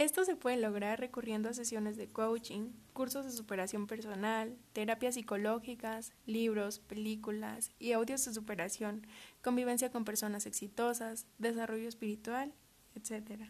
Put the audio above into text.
Esto se puede lograr recurriendo a sesiones de coaching, cursos de superación personal, terapias psicológicas, libros, películas y audios de superación, convivencia con personas exitosas, desarrollo espiritual, etc.